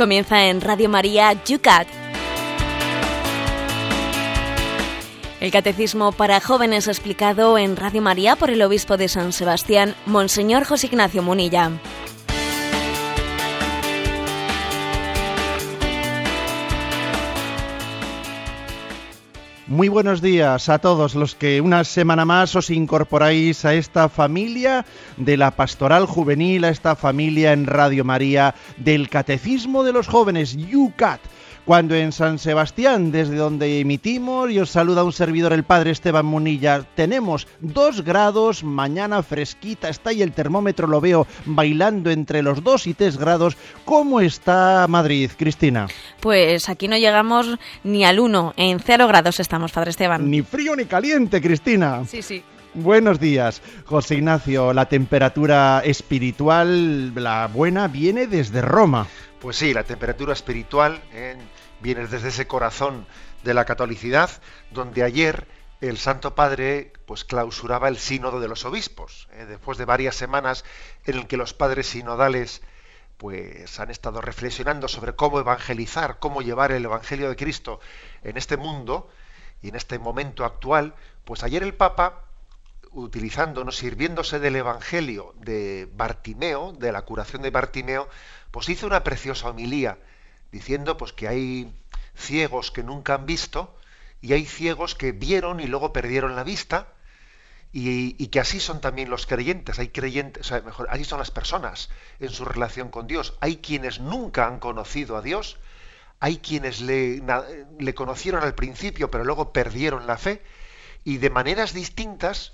Comienza en Radio María Yucat. El Catecismo para Jóvenes explicado en Radio María por el Obispo de San Sebastián, Monseñor José Ignacio Munilla. Muy buenos días a todos los que una semana más os incorporáis a esta familia de la Pastoral Juvenil, a esta familia en Radio María del Catecismo de los Jóvenes, UCAT cuando en San Sebastián, desde donde emitimos y os saluda un servidor el Padre Esteban Munilla, tenemos dos grados, mañana fresquita, está ahí el termómetro, lo veo bailando entre los dos y tres grados. ¿Cómo está Madrid, Cristina? Pues aquí no llegamos ni al uno, en cero grados estamos, Padre Esteban. Ni frío ni caliente, Cristina. Sí, sí. Buenos días, José Ignacio. La temperatura espiritual, la buena, viene desde Roma. Pues sí, la temperatura espiritual eh, viene desde ese corazón de la catolicidad, donde ayer el Santo Padre pues clausuraba el sínodo de los obispos, eh, después de varias semanas en el que los padres sinodales pues han estado reflexionando sobre cómo evangelizar, cómo llevar el evangelio de Cristo en este mundo y en este momento actual, pues ayer el Papa utilizándonos, sirviéndose del evangelio de Bartimeo, de la curación de Bartimeo, pues hizo una preciosa homilía diciendo pues que hay ciegos que nunca han visto y hay ciegos que vieron y luego perdieron la vista y, que así son también los creyentes, hay creyentes, o sea, mejor, así son las personas en su relación con Dios. Hay quienes nunca han conocido a Dios, hay quienes le, le conocieron al principio pero luego perdieron la fe y de maneras distintas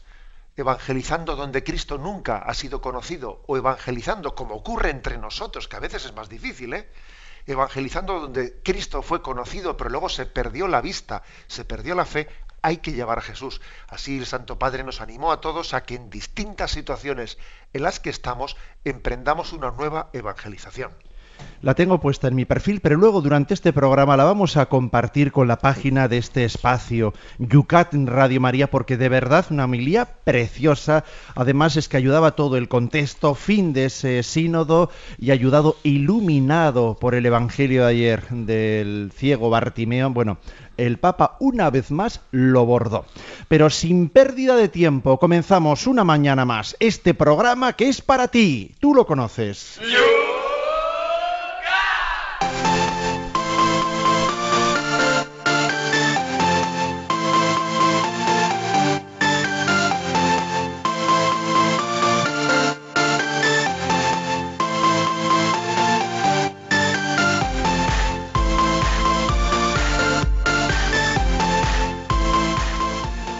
evangelizando donde Cristo nunca ha sido conocido o evangelizando como ocurre entre nosotros, que a veces es más difícil, ¿eh? Evangelizando donde Cristo fue conocido, pero luego se perdió la vista, se perdió la fe, hay que llevar a Jesús. Así el Santo Padre nos animó a todos a que en distintas situaciones en las que estamos emprendamos una nueva evangelización la tengo puesta en mi perfil, pero luego durante este programa la vamos a compartir con la página de este espacio, Yucat Radio María, porque de verdad una homilía preciosa. Además es que ayudaba todo el contexto, fin de ese sínodo y ayudado, iluminado por el Evangelio de ayer del ciego Bartimeo. Bueno, el Papa una vez más lo bordó. Pero sin pérdida de tiempo, comenzamos una mañana más este programa que es para ti. Tú lo conoces.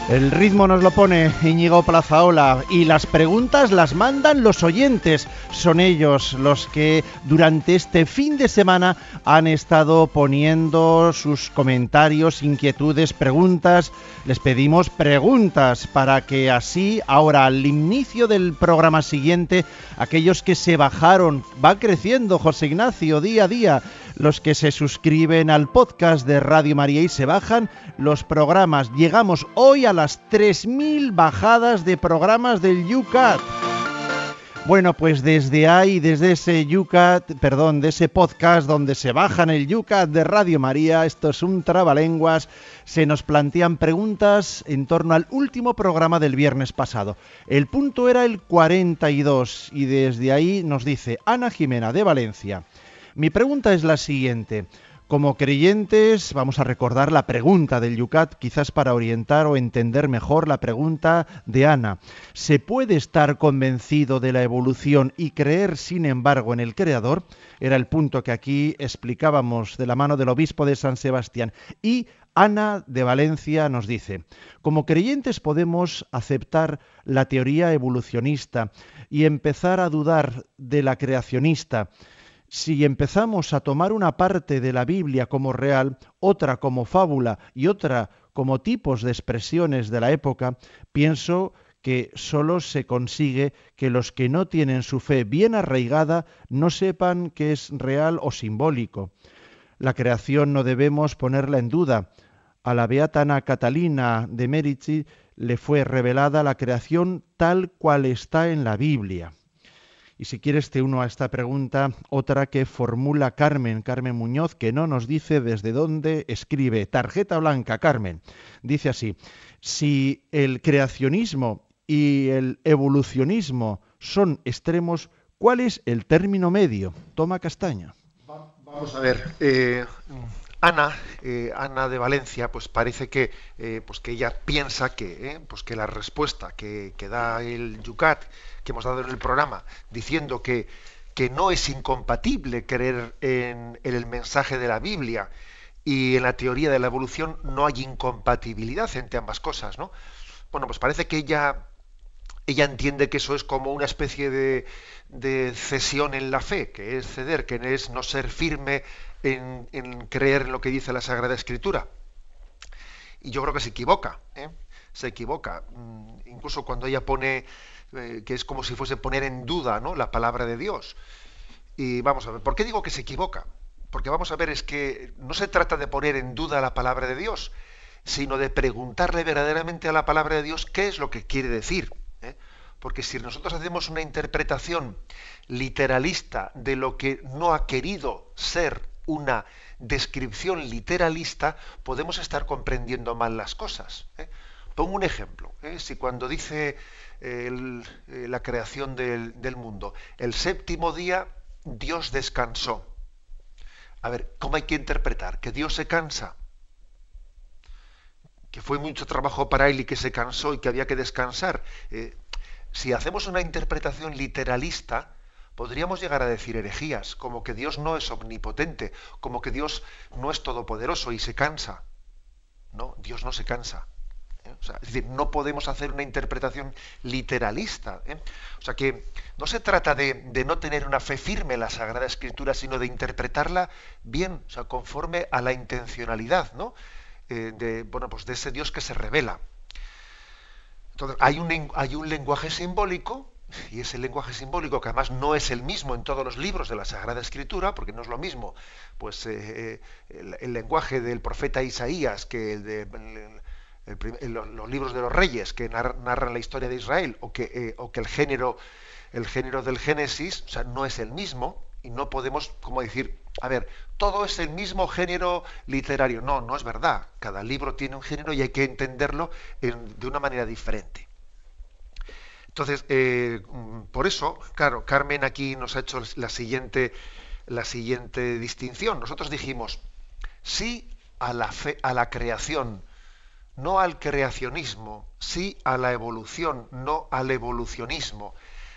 El ritmo nos lo pone Íñigo Plazaola y las preguntas las mandan los oyentes. Son ellos los que durante este fin de semana han estado poniendo sus comentarios, inquietudes, preguntas. Les pedimos preguntas para que así, ahora al inicio del programa siguiente, aquellos que se bajaron, va creciendo José Ignacio día a día los que se suscriben al podcast de Radio María y se bajan los programas. Llegamos hoy a las 3.000 bajadas de programas del UCAT. Bueno, pues desde ahí, desde ese UCAT, perdón, de ese podcast donde se bajan el UCAT de Radio María, esto es un trabalenguas, se nos plantean preguntas en torno al último programa del viernes pasado. El punto era el 42 y desde ahí nos dice Ana Jimena de Valencia. Mi pregunta es la siguiente. Como creyentes, vamos a recordar la pregunta del Yucat, quizás para orientar o entender mejor la pregunta de Ana. ¿Se puede estar convencido de la evolución y creer, sin embargo, en el Creador? Era el punto que aquí explicábamos de la mano del obispo de San Sebastián. Y Ana de Valencia nos dice, como creyentes podemos aceptar la teoría evolucionista y empezar a dudar de la creacionista si empezamos a tomar una parte de la Biblia como real, otra como fábula y otra como tipos de expresiones de la época, pienso que sólo se consigue que los que no tienen su fe bien arraigada no sepan que es real o simbólico. La creación no debemos ponerla en duda. A la beata Ana Catalina de Merici le fue revelada la creación tal cual está en la Biblia. Y si quieres te uno a esta pregunta, otra que formula Carmen, Carmen Muñoz, que no nos dice desde dónde escribe. Tarjeta blanca, Carmen. Dice así, si el creacionismo y el evolucionismo son extremos, ¿cuál es el término medio? Toma castaña. Vamos a ver. Eh, Ana, eh, Ana de Valencia, pues parece que, eh, pues que ella piensa que, pues que la respuesta que, que da el Yucat que hemos dado en el programa, diciendo que, que no es incompatible creer en, el mensaje de la Biblia y en la teoría de la evolución no hay incompatibilidad entre ambas cosas, ¿no? Bueno, pues parece que ella, ella entiende que eso es como una especie de, de cesión en la fe, que es ceder, que es no ser firme en, creer en lo que dice la Sagrada Escritura. Y yo creo que se equivoca, ¿eh? se equivoca. Mm, incluso cuando ella pone eh, que es como si fuese poner en duda ¿no? la palabra de Dios. Y vamos a ver, ¿por qué digo que se equivoca? Porque vamos a ver, es que no se trata de poner en duda la palabra de Dios, sino de preguntarle verdaderamente a la palabra de Dios qué es lo que quiere decir. ¿eh? Porque si nosotros hacemos una interpretación literalista de lo que no ha querido ser una descripción literalista, podemos estar comprendiendo mal las cosas. ¿eh? Pongo un ejemplo. Si cuando dice eh, la creación del, mundo. El séptimo día Dios descansó. A ver, ¿cómo hay que interpretar? ¿Que Dios se cansa? ¿Que fue mucho trabajo para él y que se cansó y que había que descansar? Eh, si hacemos una interpretación literalista, podríamos llegar a decir herejías, como que Dios no es omnipotente, como que Dios no es todopoderoso y se cansa. No, Dios no se cansa es decir, no podemos hacer una interpretación literalista. ¿eh? O sea que no se trata de, no tener una fe firme en la Sagrada Escritura, sino de interpretarla bien, o sea, conforme a la intencionalidad, ¿no? Eh, de, bueno, pues de ese Dios que se revela. Entonces, hay un lenguaje simbólico, y ese lenguaje simbólico, que además no es el mismo en todos los libros de la Sagrada Escritura, porque no es lo mismo pues eh, el, lenguaje del profeta Isaías que el de los libros de los reyes que narran la historia de Israel o que, eh, o que el género el género del Génesis no es el mismo y no podemos como decir a ver todo es el mismo género literario. No no es verdad. Cada libro tiene un género y hay que entenderlo de una manera diferente entonces eh, por eso claro Carmen aquí nos ha hecho la siguiente la siguiente distinción nosotros dijimos sí a la fe a la creación no al creacionismo, sí a la evolución, no al evolucionismo.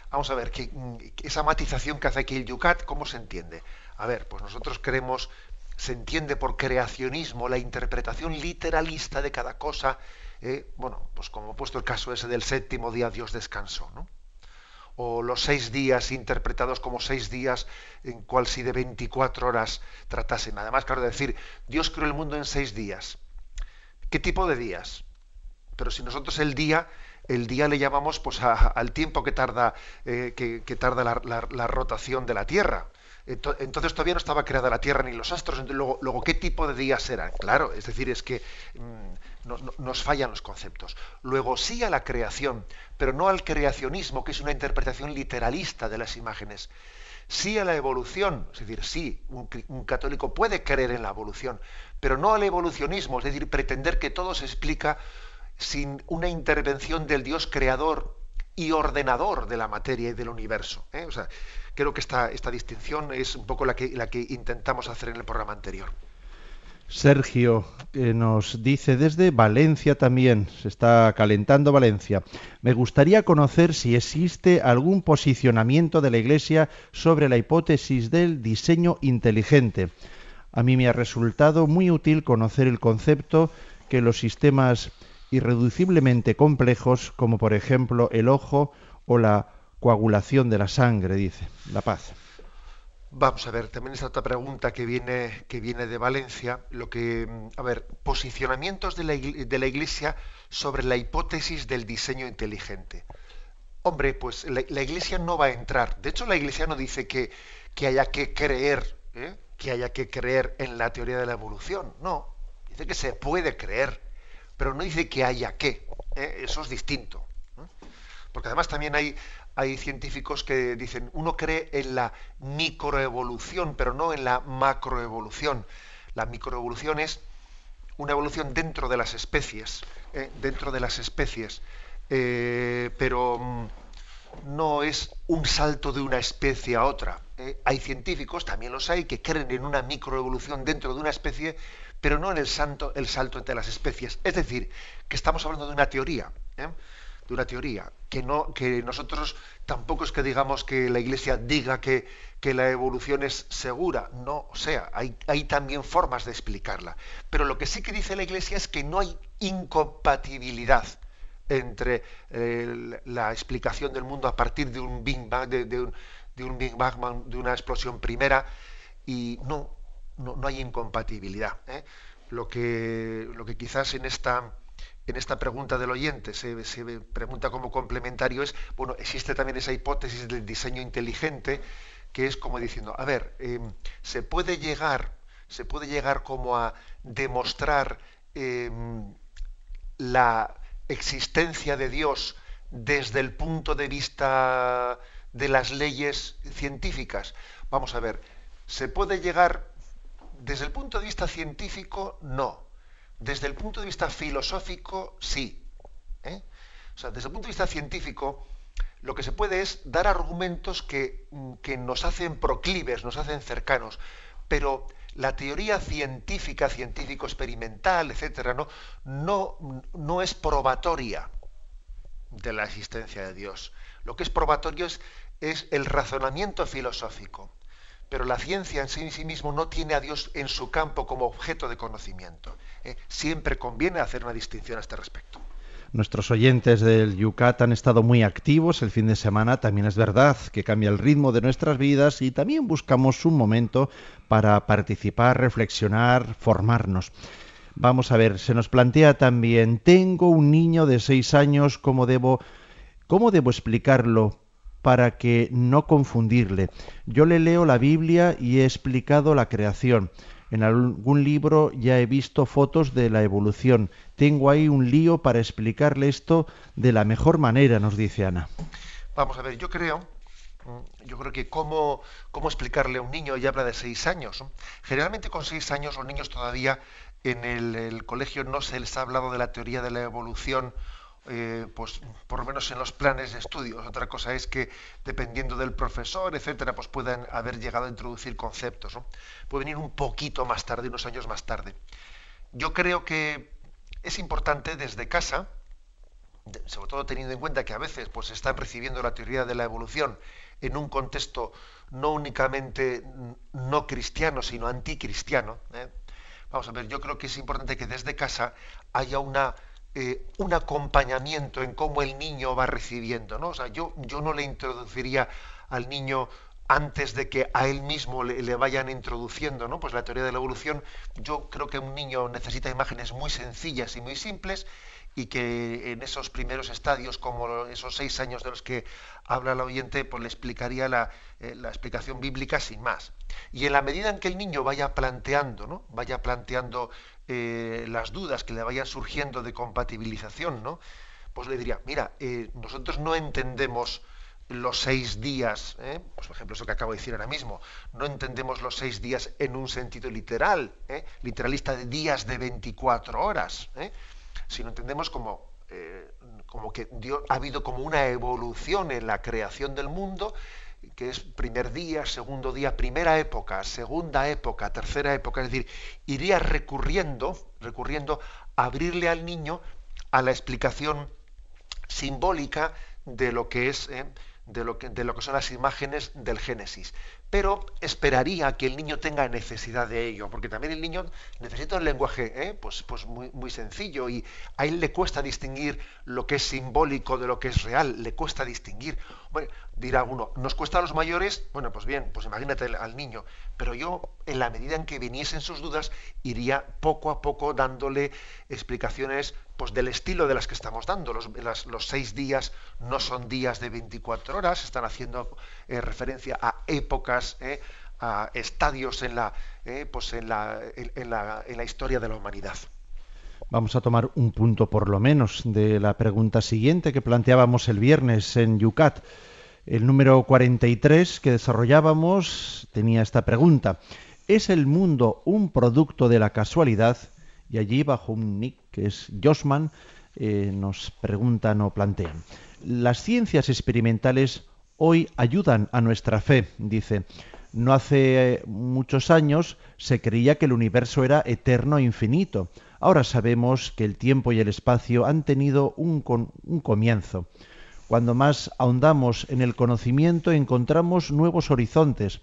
Vamos a ver, que, mm, esa matización que hace aquí el Yucat, ¿cómo se entiende? A ver, pues nosotros creemos, se entiende por creacionismo la interpretación literalista de cada cosa, eh, bueno, pues como he puesto el caso ese del séptimo día Dios descansó, ¿no? O los seis días interpretados como seis días en cual si de 24 horas tratasen. Además, claro, decir, Dios creó el mundo en seis días ¿Qué tipo de días? Pero si nosotros el día, el día le llamamos pues al tiempo que tarda, eh, que, tarda la, rotación de la Tierra. Entonces todavía no estaba creada la Tierra ni los astros. Luego, luego ¿qué tipo de días eran? Claro, es decir, es que nos fallan los conceptos. Luego sí a la creación, pero no al creacionismo, que es una interpretación literalista de las imágenes sí a la evolución, es decir, sí, un, católico puede creer en la evolución, pero no al evolucionismo, es decir, pretender que todo se explica sin una intervención del Dios creador y ordenador de la materia y del universo. ¿eh? O sea, creo que esta, esta distinción es un poco la que, la que intentamos hacer en el programa anterior. Sergio que nos dice desde Valencia también, se está calentando Valencia. Me gustaría conocer si existe algún posicionamiento de la Iglesia sobre la hipótesis del diseño inteligente. A mí me ha resultado muy útil conocer el concepto que los sistemas irreduciblemente complejos, como por ejemplo el ojo o la coagulación de la sangre, dice. La paz. Vamos a ver, también esta otra pregunta que viene, que viene de Valencia, lo que, a ver, posicionamientos de la, Iglesia sobre la hipótesis del diseño inteligente. Hombre, pues la, Iglesia no va a entrar. De hecho, la Iglesia no dice que, que haya que creer, ¿eh? que haya que creer en la teoría de la evolución. No, dice que se puede creer, pero no dice que haya que. ¿eh? Eso es distinto. Porque además también hay, hay científicos que dicen, uno cree en la microevolución, pero no en la macroevolución. La microevolución es una evolución dentro de las especies, ¿eh? dentro de las especies, eh, pero mm, no es un salto de una especie a otra. ¿eh? Hay científicos, también los hay, que creen en una microevolución dentro de una especie, pero no en el, santo, el salto entre las especies. Es decir, que estamos hablando de una teoría de una teoría, que, no, que nosotros tampoco es que digamos que la Iglesia diga que, que la evolución es segura, no, o sea, hay, hay, también formas de explicarla. Pero lo que sí que dice la Iglesia es que no hay incompatibilidad entre eh, la explicación del mundo a partir de un Big Bang, de, un, de un, Big Bang, de una explosión primera, y no, no, no hay incompatibilidad. ¿eh? Lo, que, lo que quizás en esta en esta pregunta del oyente se, pregunta como complementario es, bueno, existe también esa hipótesis del diseño inteligente, que es como diciendo, a ver, em, se puede llegar, se puede llegar como a demostrar em, la existencia de Dios desde el punto de vista de las leyes científicas. Vamos a ver, ¿se puede llegar desde el punto de vista científico? No desde el punto de vista filosófico, sí. ¿eh? O sea, desde el punto de vista científico, lo que se puede es dar argumentos que, mm, que nos hacen proclives, nos hacen cercanos, pero la teoría científica, científico-experimental, etcétera, ¿no? No, no es probatoria de la existencia de Dios. Lo que es probatorio es, es el razonamiento filosófico pero la ciencia en sí, mismo no tiene a Dios en su campo como objeto de conocimiento. ¿eh? Siempre conviene hacer una distinción a este respecto. Nuestros oyentes del Yucat han estado muy activos el fin de semana. También es verdad que cambia el ritmo de nuestras vidas y también buscamos un momento para participar, reflexionar, formarnos. Vamos a ver, se nos plantea también, tengo un niño de seis años, ¿cómo debo, cómo debo explicarlo? Para que no confundirle. Yo le leo la Biblia y he explicado la creación. En algún libro ya he visto fotos de la evolución. Tengo ahí un lío para explicarle esto de la mejor manera, nos dice Ana. Vamos a ver, yo creo, yo creo que cómo, cómo explicarle a un niño, ya habla de seis años. Generalmente con seis años los niños todavía en el colegio no se les ha hablado de la teoría de la evolución eh, pues por lo menos en los planes de estudios. Otra cosa es que dependiendo del profesor, etcétera, pues puedan haber llegado a introducir conceptos. Puede venir un poquito más tarde, unos años más tarde. Yo creo que es importante desde casa, sobre todo teniendo en cuenta que a veces pues están recibiendo la teoría de la evolución en un contexto no únicamente no cristiano, sino anticristiano. ¿eh? Vamos a ver, yo creo que es importante que desde casa haya una eh, un acompañamiento en cómo el niño va recibiendo, ¿no? O sea, yo, yo no le introduciría al niño antes de que a él mismo le, vayan introduciendo, ¿no? Pues la teoría de la evolución, yo creo que un niño necesita imágenes muy sencillas y muy simples y que en esos primeros estadios, como esos seis años de los que habla el oyente, pues le explicaría la, eh, la, explicación bíblica sin más. Y en la medida en que el niño vaya planteando, ¿no? Vaya planteando eh, las dudas que le vayan surgiendo de compatibilización, ¿no? Pues le diría, mira, eh, nosotros no entendemos los seis días, ¿eh? pues por ejemplo eso que acabo de decir ahora mismo, no entendemos los seis días en un sentido literal, literalista de días de 24 horas, sino entendemos como, como que ha habido como una evolución en la creación del mundo que es primer día, segundo día, primera época, segunda época, tercera época, es decir, iría recurriendo, recurriendo a abrirle al niño a la explicación simbólica de lo que es eh, de lo que, de lo que son las imágenes del Génesis. Pero esperaría que el niño tenga necesidad de ello, porque también el niño necesita un lenguaje ¿eh? pues, pues muy, muy sencillo y a él le cuesta distinguir lo que es simbólico de lo que es real, le cuesta distinguir. Bueno, dirá uno, ¿nos cuesta a los mayores? Bueno, pues bien, pues imagínate al niño. Pero yo, en la medida en que viniesen sus dudas, iría poco a poco dándole explicaciones pues del estilo de las que estamos dando. Los, seis días no son días de 24 horas, están haciendo eh, referencia a épocas, eh, a estadios en la, eh, pues en la, en, la, en la historia de la humanidad. Vamos a tomar un punto por lo menos de la pregunta siguiente que planteábamos el viernes en Yucat. El número 43 que desarrollábamos tenía esta pregunta. ¿Es el mundo un producto de la casualidad? Y allí, bajo un nick que es Josman, eh, nos preguntan o plantean. Las ciencias experimentales hoy ayudan a nuestra fe, dice. No hace eh, muchos años se creía que el universo era eterno e infinito. Ahora sabemos que el tiempo y el espacio han tenido un, un comienzo. Cuando más ahondamos en el conocimiento encontramos nuevos horizontes.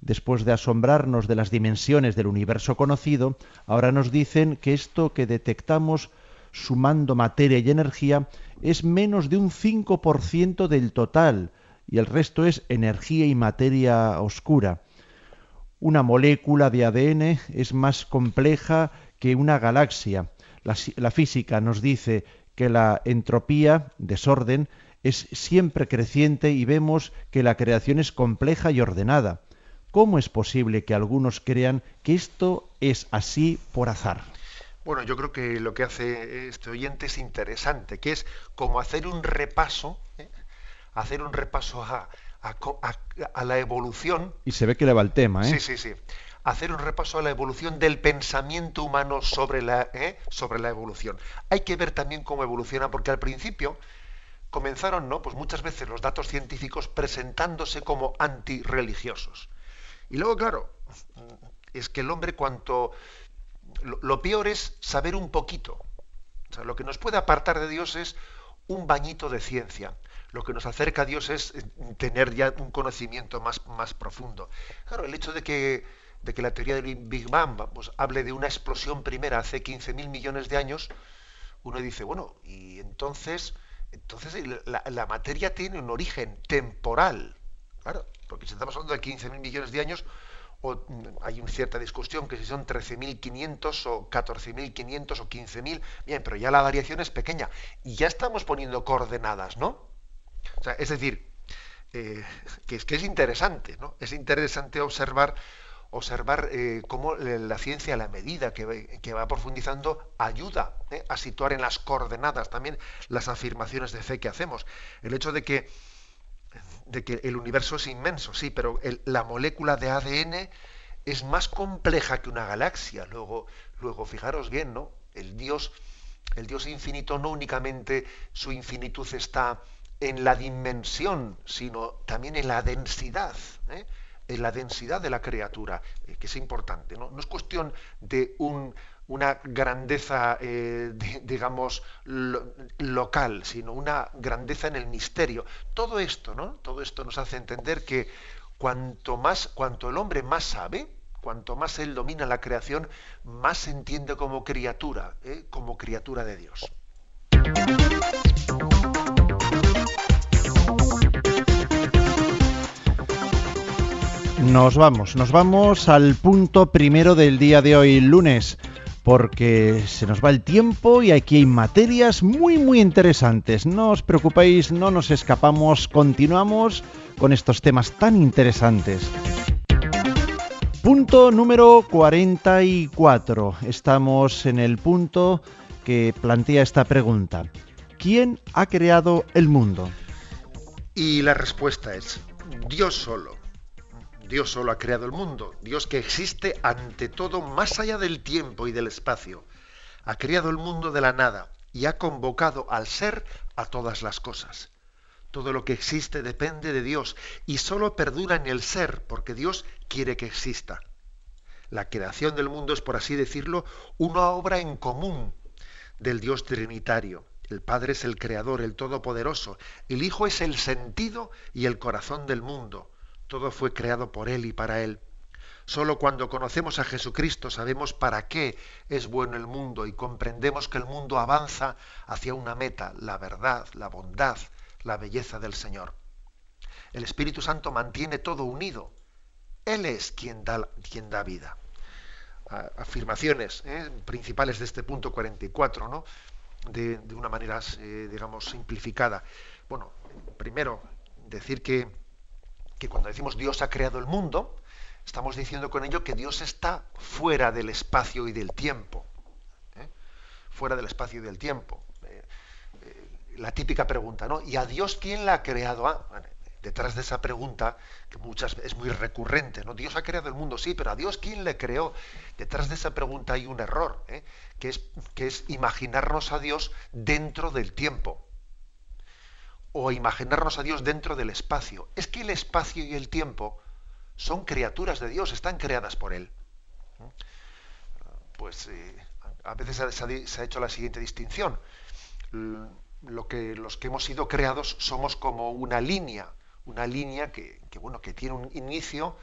Después de asombrarnos de las dimensiones del universo conocido, ahora nos dicen que esto que detectamos sumando materia y energía es menos de un 5% del total y el resto es energía y materia oscura. Una molécula de ADN es más compleja que una galaxia. La, física nos dice que la entropía, desorden, es siempre creciente y vemos que la creación es compleja y ordenada. ¿Cómo es posible que algunos crean que esto es así por azar? Bueno, yo creo que lo que hace este oyente es interesante, que es como hacer un repaso, ¿eh? hacer un repaso a, la evolución. Y se ve que le va el tema, ¿eh? Sí, sí, sí. Hacer un repaso a la evolución del pensamiento humano sobre la, ¿eh? sobre la evolución. Hay que ver también cómo evoluciona, porque al principio comenzaron, ¿no? Pues muchas veces los datos científicos presentándose como antirreligiosos. Y luego, claro, es que el hombre cuanto lo, peor es saber un poquito. lo que nos puede apartar de Dios es un bañito de ciencia. Lo que nos acerca a Dios es eh, tener ya un conocimiento más, más profundo. Claro, el hecho de que, de que la teoría del Big Bang pues, hable de una explosión primera hace 15.000 millones de años, uno dice, bueno, y entonces, entonces la, materia tiene un origen temporal. Claro, porque si estamos hablando de 15.000 millones de años, o mm, hay una cierta discusión que si son 13.500 o 14.500 o 15.000, bien, pero ya la variación es pequeña y ya estamos poniendo coordenadas, ¿no? O sea, es decir, eh, que, es, que es interesante, ¿no? Es interesante observar observar eh, cómo la ciencia, la medida que, que va profundizando, ayuda ¿eh? a situar en las coordenadas también las afirmaciones de fe que hacemos. El hecho de que de que el universo es inmenso, sí, pero la molécula de ADN es más compleja que una galaxia. Luego, luego fijaros bien, ¿no? El Dios, el Dios infinito no únicamente su infinitud está en la dimensión, sino también en la densidad, ¿eh? La densidad de la criatura, eh, que es importante. ¿no? no es cuestión de un, una grandeza, eh, digamos, local, sino una grandeza en el misterio. Todo esto, ¿no? Todo esto nos hace entender que cuanto más, cuanto el hombre más sabe, cuanto más él domina la creación, más se entiende como criatura, ¿eh? como criatura de Dios. Nos vamos, nos vamos al punto primero del día de hoy, lunes porque se nos va el tiempo y aquí hay materias muy muy interesantes. No os preocupéis, no nos escapamos, continuamos con estos temas tan interesantes. Punto número 44. Estamos en el punto que plantea esta pregunta. ¿Quién ha creado el mundo? Y la respuesta es Dios solo. Dios solo ha creado el mundo, Dios que existe ante todo más allá del tiempo y del espacio. Ha creado el mundo de la nada y ha convocado al ser a todas las cosas. Todo lo que existe depende de Dios y solo perdura en el ser porque Dios quiere que exista. La creación del mundo es, por así decirlo, una obra en común del Dios trinitario. El Padre es el Creador, el Todopoderoso. El Hijo es el sentido y el corazón del mundo. Todo fue creado por Él y para Él. Solo cuando conocemos a Jesucristo sabemos para qué es bueno el mundo y comprendemos que el mundo avanza hacia una meta, la verdad, la bondad, la belleza del Señor. El Espíritu Santo mantiene todo unido. Él es quien da, vida. Afirmaciones ¿eh? principales de este punto 44, ¿no? de, de una manera, eh, digamos, simplificada. Bueno, primero, decir que que cuando decimos Dios ha creado el mundo, estamos diciendo con ello que Dios está fuera del espacio y del tiempo. ¿eh? Fuera del espacio y del tiempo. Eh, eh, la típica pregunta, ¿no? ¿Y a Dios quién la ha creado? Ah, detrás de esa pregunta, que muchas es muy recurrente, ¿no? Dios ha creado el mundo, sí, pero a Dios quién le creó. Detrás de esa pregunta hay un error, que, es, que es imaginarnos a Dios dentro del tiempo. O imaginarnos a Dios dentro del espacio. Es que el espacio y el tiempo son criaturas de Dios, están creadas por Él. Pues eh, a veces se ha hecho la siguiente distinción. Lo que, los que hemos sido creados somos como una línea una línea que, bueno, que tiene un inicio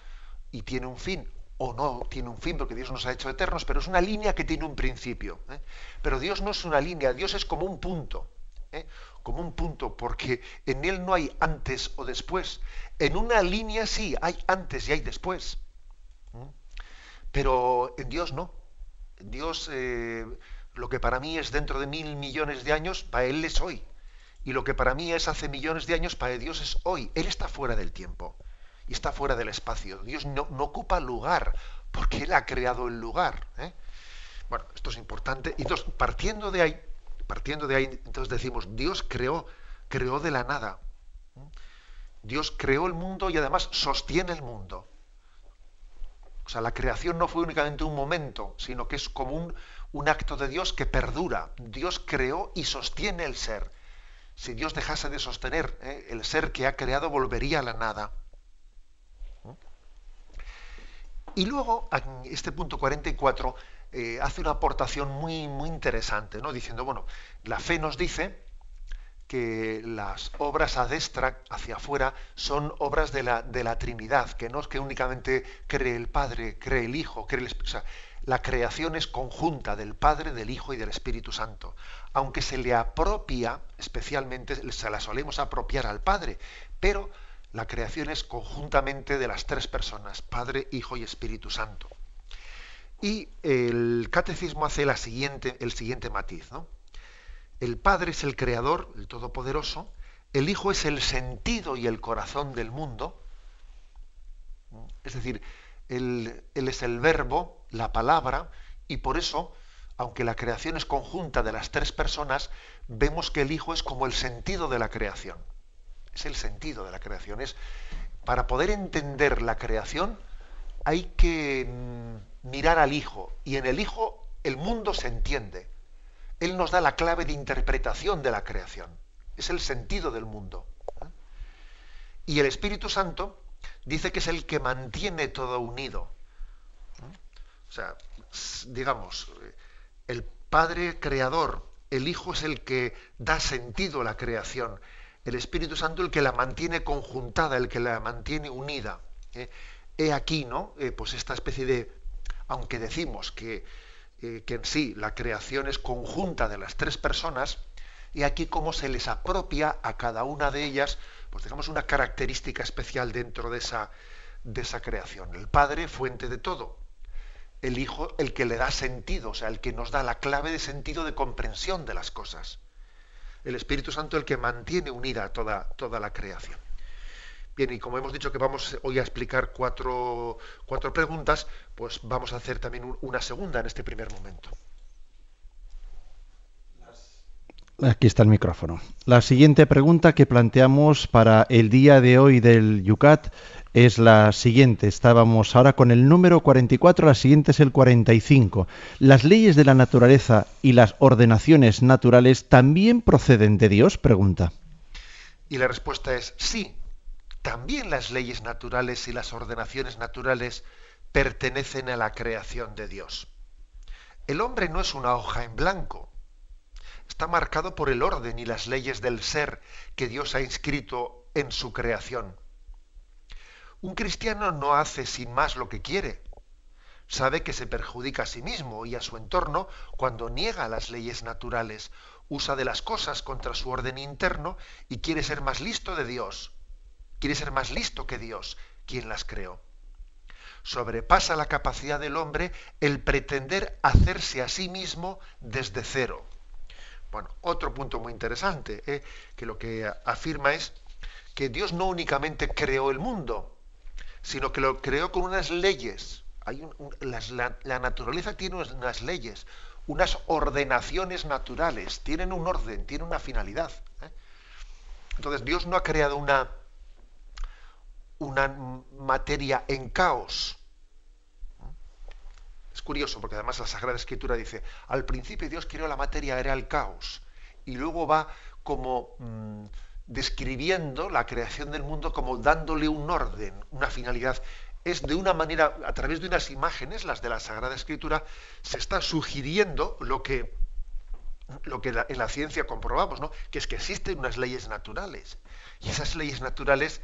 y tiene un fin, o no tiene un fin porque Dios nos ha hecho eternos, pero es una línea que tiene un principio. ¿eh? Pero Dios no es una línea, Dios es como un punto, ¿eh? Como un punto, porque en Él no hay antes o después. En una línea sí, hay antes y hay después. Pero en Dios no. En Dios eh, lo que para mí es dentro de mil millones de años, para Él es hoy. Y lo que para mí es hace millones de años, para Dios es hoy. Él está fuera del tiempo y está fuera del espacio. Dios no, ocupa lugar porque Él ha creado el lugar. ¿eh? Bueno, esto es importante. Y entonces, partiendo de ahí, partiendo de ahí, entonces decimos, Dios creó, creó de la nada. Dios creó el mundo y además sostiene el mundo. O sea, la creación no fue únicamente un momento, sino que es como un, un acto de Dios que perdura. Dios creó y sostiene el ser si Dios dejase de sostener ¿eh? el ser que ha creado, volvería a la nada. Y luego, en este punto 44, eh, hace una aportación muy, muy interesante, ¿no? diciendo, bueno, la fe nos dice que las obras a destra, hacia afuera, son obras de la, de la Trinidad, que no es que únicamente cree el Padre, cree el Hijo, cree el Espíritu la creación es conjunta del Padre, del Hijo y del Espíritu Santo. Aunque se le apropia, especialmente se la solemos apropiar al Padre, pero la creación es conjuntamente de las tres personas, Padre, Hijo y Espíritu Santo. Y el catecismo hace el siguiente matiz. El Padre es el Creador, el Todopoderoso, el Hijo es el sentido y el corazón del mundo, es decir, él, es el verbo, la palabra, y por eso, aunque la creación es conjunta de las tres personas, vemos que el Hijo es como el sentido de la creación. Es el sentido de la creación. Es, para poder entender la creación hay que mm, mirar al Hijo, y en el Hijo el mundo se entiende. Él nos da la clave de interpretación de la creación. Es el sentido del mundo. ¿eh? Y el Espíritu Santo dice que es el que mantiene todo unido. O sea, digamos, el Padre Creador, el Hijo es el que da sentido a la creación, el Espíritu Santo el que la mantiene conjuntada, el que la mantiene unida. ¿eh? He aquí, ¿no? Eh, pues esta especie de, aunque decimos que, eh, que en sí la creación es conjunta de las tres personas, y aquí cómo se les apropia a cada una de ellas pues digamos una característica especial dentro de esa, de esa creación. El Padre, fuente de todo. El Hijo, el que le da sentido, o sea, el que nos da la clave de sentido de comprensión de las cosas. El Espíritu Santo, el que mantiene unida toda, toda la creación. Bien, y como hemos dicho que vamos hoy a explicar cuatro, cuatro preguntas, pues vamos a hacer también una segunda en este primer momento. Aquí está el micrófono. La siguiente pregunta que planteamos para el día de hoy del Yucat es la siguiente. Estábamos ahora con el número 44, la siguiente es el 45. ¿Las leyes de la naturaleza y las ordenaciones naturales también proceden de Dios? Pregunta. Y la respuesta es sí. También las leyes naturales y las ordenaciones naturales pertenecen a la creación de Dios. El hombre no es una hoja en blanco está marcado por el orden y las leyes del ser que Dios ha inscrito en su creación. Un cristiano no hace sin más lo que quiere. Sabe que se perjudica a sí mismo y a su entorno cuando niega las leyes naturales, usa de las cosas contra su orden interno y quiere ser más listo de Dios. Quiere ser más listo que Dios, quien las creó. Sobrepasa la capacidad del hombre el pretender hacerse a sí mismo desde cero. Bueno, otro punto muy interesante, ¿eh? que lo que afirma es que Dios no únicamente creó el mundo, sino que lo creó con unas leyes. Hay la, naturaleza tiene unas leyes, unas ordenaciones naturales, tienen un orden, tienen una finalidad. ¿eh? Entonces Dios no ha creado una, una materia en caos. Es curioso porque además la Sagrada Escritura dice, al principio Dios creó la materia, era el caos, y luego va como mm, describiendo la creación del mundo como dándole un orden, una finalidad. Es de una manera, a través de unas imágenes, las de la Sagrada Escritura, se está sugiriendo lo que, lo que en la ciencia comprobamos, ¿no? que es que existen unas leyes naturales. Y esas leyes naturales,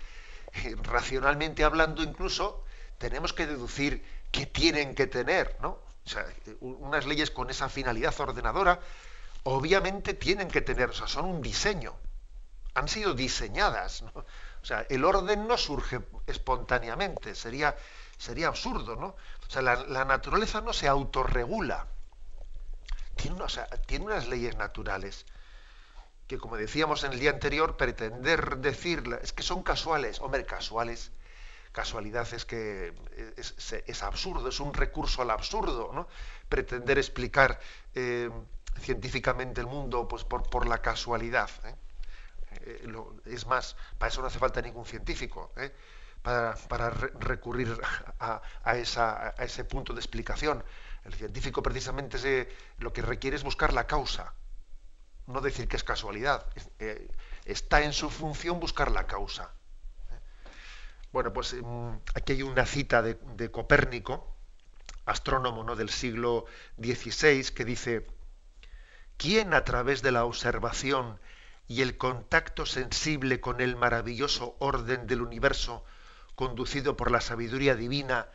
eh, racionalmente hablando incluso, tenemos que deducir que tienen que tener, ¿no? O sea, unas leyes con esa finalidad ordenadora, obviamente tienen que tener, o sea, son un diseño, han sido diseñadas, ¿no? O sea, el orden no surge espontáneamente, sería, sería absurdo, ¿no? O sea, la, naturaleza no se autorregula, tiene, tiene unas leyes naturales que, como decíamos en el día anterior, pretender decir, es que son casuales, hombre, casuales, casualidad es que es, absurdo, es un recurso al absurdo, ¿no? Pretender explicar eh, científicamente el mundo pues, por, por la casualidad. ¿eh? Eh, es más, para eso no hace falta ningún científico, para, recurrir a, ese punto de explicación. El científico precisamente lo que requiere es buscar la causa, no decir que es casualidad. está en su función buscar la causa. Bueno, pues em, aquí hay una cita de, Copérnico, astrónomo ¿no? del siglo XVI, que dice, ¿quién a través de la observación y el contacto sensible con el maravilloso orden del universo conducido por la sabiduría divina,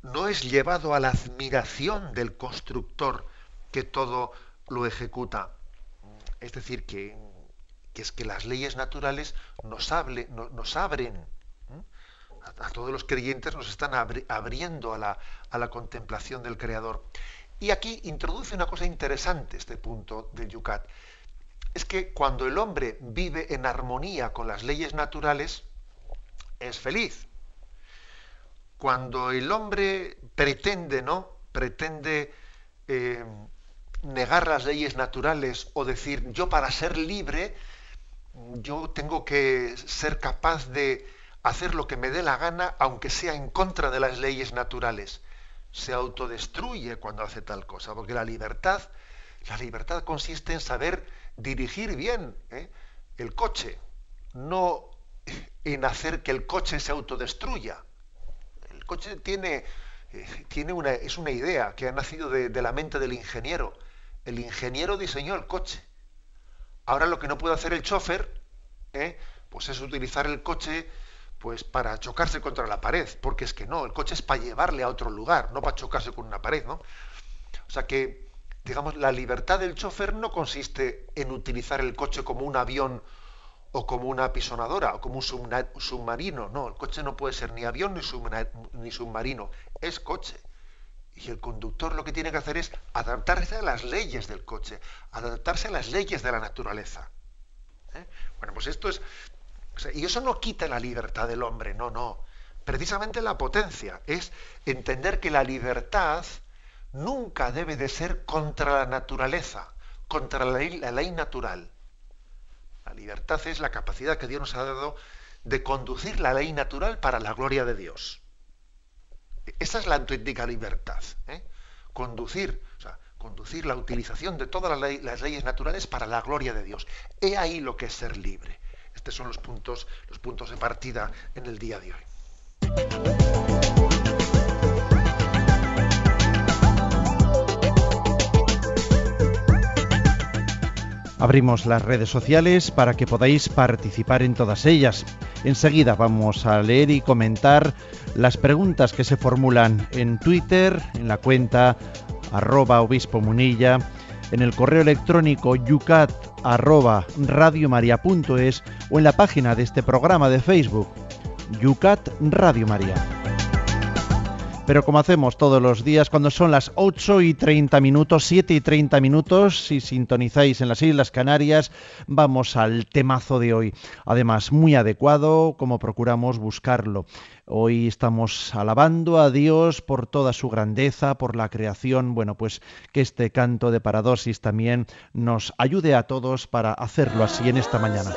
no es llevado a la admiración del constructor que todo lo ejecuta? Es decir, que, es que las leyes naturales nos, nos abren a, todos los creyentes nos están abriendo a la, contemplación del Creador. Y aquí introduce una cosa interesante este punto del Yucat. Es que cuando el hombre vive en armonía con las leyes naturales, es feliz. Cuando el hombre pretende, ¿no? Pretende eh, negar las leyes naturales o decir, yo para ser libre, yo tengo que ser capaz de, hacer lo que me dé la gana, aunque sea en contra de las leyes naturales. Se autodestruye cuando hace tal cosa, porque la libertad, la libertad consiste en saber dirigir bien ¿eh? el coche, no en hacer que el coche se autodestruya. El coche tiene, eh, tiene una, es una idea que ha nacido de, la mente del ingeniero. El ingeniero diseñó el coche. Ahora lo que no puede hacer el chofer, ¿eh? pues es utilizar el coche pues para chocarse contra la pared, porque es que no, el coche es para llevarle a otro lugar, no para chocarse con una pared, ¿no? O sea que, digamos, la libertad del chofer no consiste en utilizar el coche como un avión o como una pisonadora o como un submarino, no, el coche no puede ser ni avión ni submarino, es coche. Y el conductor lo que tiene que hacer es adaptarse a las leyes del coche, adaptarse a las leyes de la naturaleza. ¿eh? Bueno, pues esto es, y eso no quita la libertad del hombre, no, no. Precisamente la potencia es entender que la libertad nunca debe de ser contra la naturaleza, contra la ley, la ley natural. La libertad es la capacidad que Dios nos ha dado de conducir la ley natural para la gloria de Dios. Esa es la auténtica libertad. ¿eh? Conducir, o sea, conducir la utilización de todas las leyes naturales para la gloria de Dios. He ahí lo que es ser libre. Estos son los puntos, los puntos de partida en el día de hoy. Abrimos las redes sociales para que podáis participar en todas ellas. Enseguida vamos a leer y comentar las preguntas que se formulan en Twitter, en la cuenta arroba obispo munilla en el correo electrónico yucat o en la página de este programa de Facebook, Yucat Radio María. Pero como hacemos todos los días, cuando son las 8 y 30 minutos, 7 y 30 minutos, si sintonizáis en las Islas Canarias, vamos al temazo de hoy. Además, muy adecuado, como procuramos buscarlo. Hoy estamos alabando a Dios por toda su grandeza, por la creación. Bueno, pues que este canto de paradosis también nos ayude a todos para hacerlo así en esta mañana.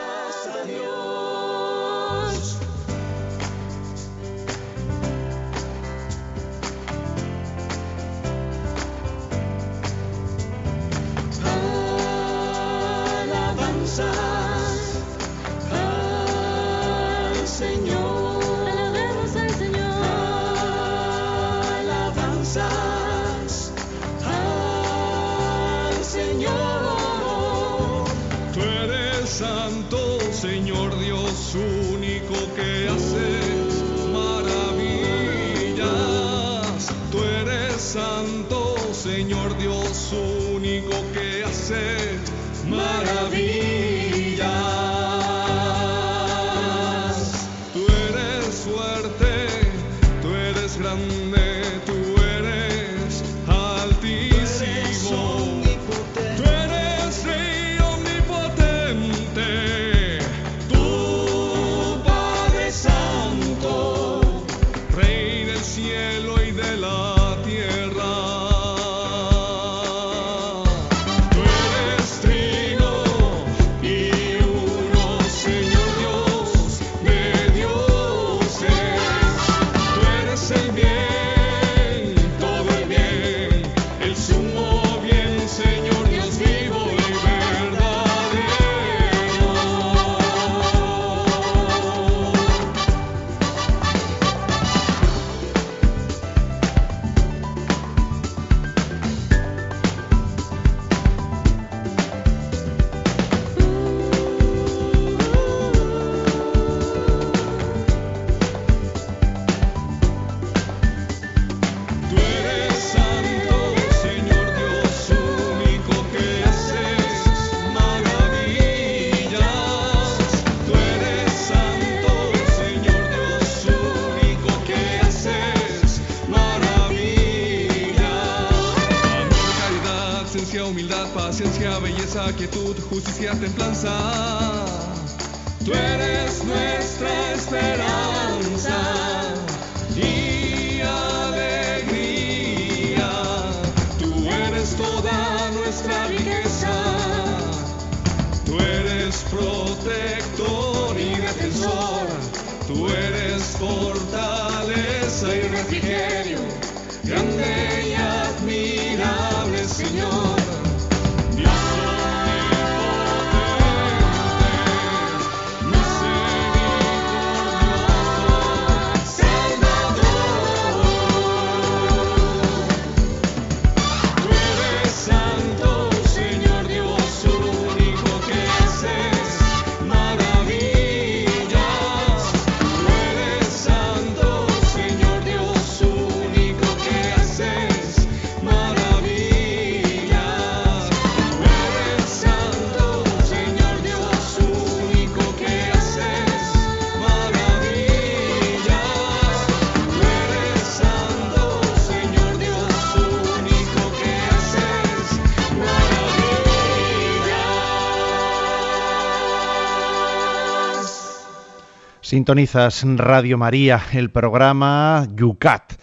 Sintonizas Radio María, el programa Yucat,